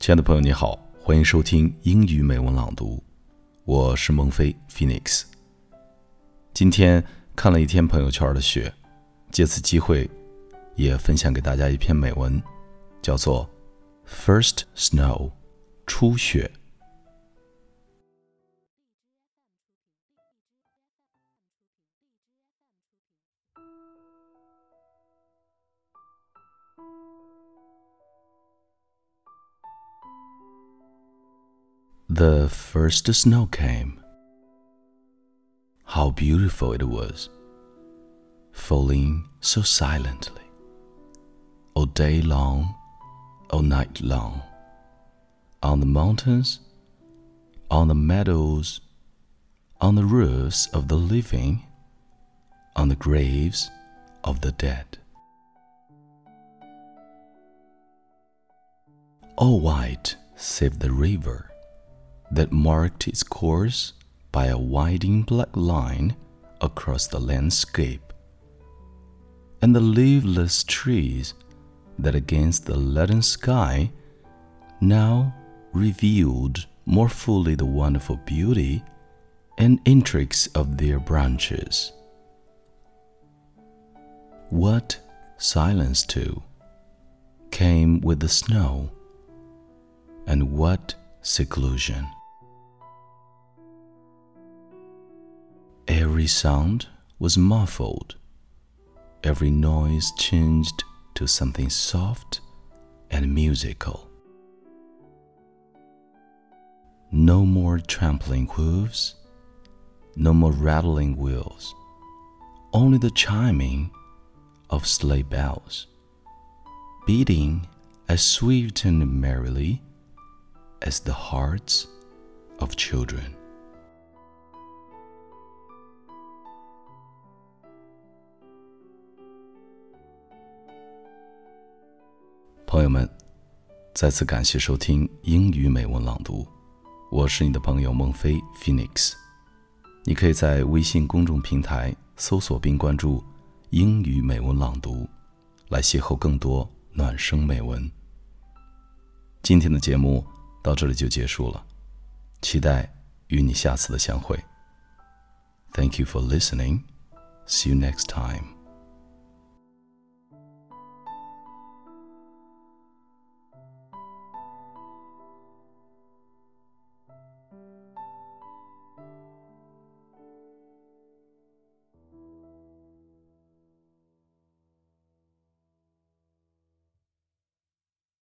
亲爱的朋友，你好，欢迎收听英语美文朗读，我是孟非 Phoenix。今天看了一天朋友圈的雪，借此机会也分享给大家一篇美文，叫做《First Snow》初雪。The first snow came. How beautiful it was, falling so silently, all day long, all night long, on the mountains, on the meadows, on the roofs of the living, on the graves of the dead. All white save the river that marked its course by a winding black line across the landscape, and the leafless trees that against the leaden sky now revealed more fully the wonderful beauty and intrigues of their branches. What silence, too, came with the snow, and what seclusion. Every sound was muffled. Every noise changed to something soft and musical. No more trampling hooves, no more rattling wheels, only the chiming of sleigh bells, beating as sweet and merrily as the hearts of children. 朋友们，再次感谢收听英语美文朗读，我是你的朋友孟非 Phoenix。你可以在微信公众平台搜索并关注“英语美文朗读”，来邂逅更多暖声美文。今天的节目到这里就结束了，期待与你下次的相会。Thank you for listening. See you next time.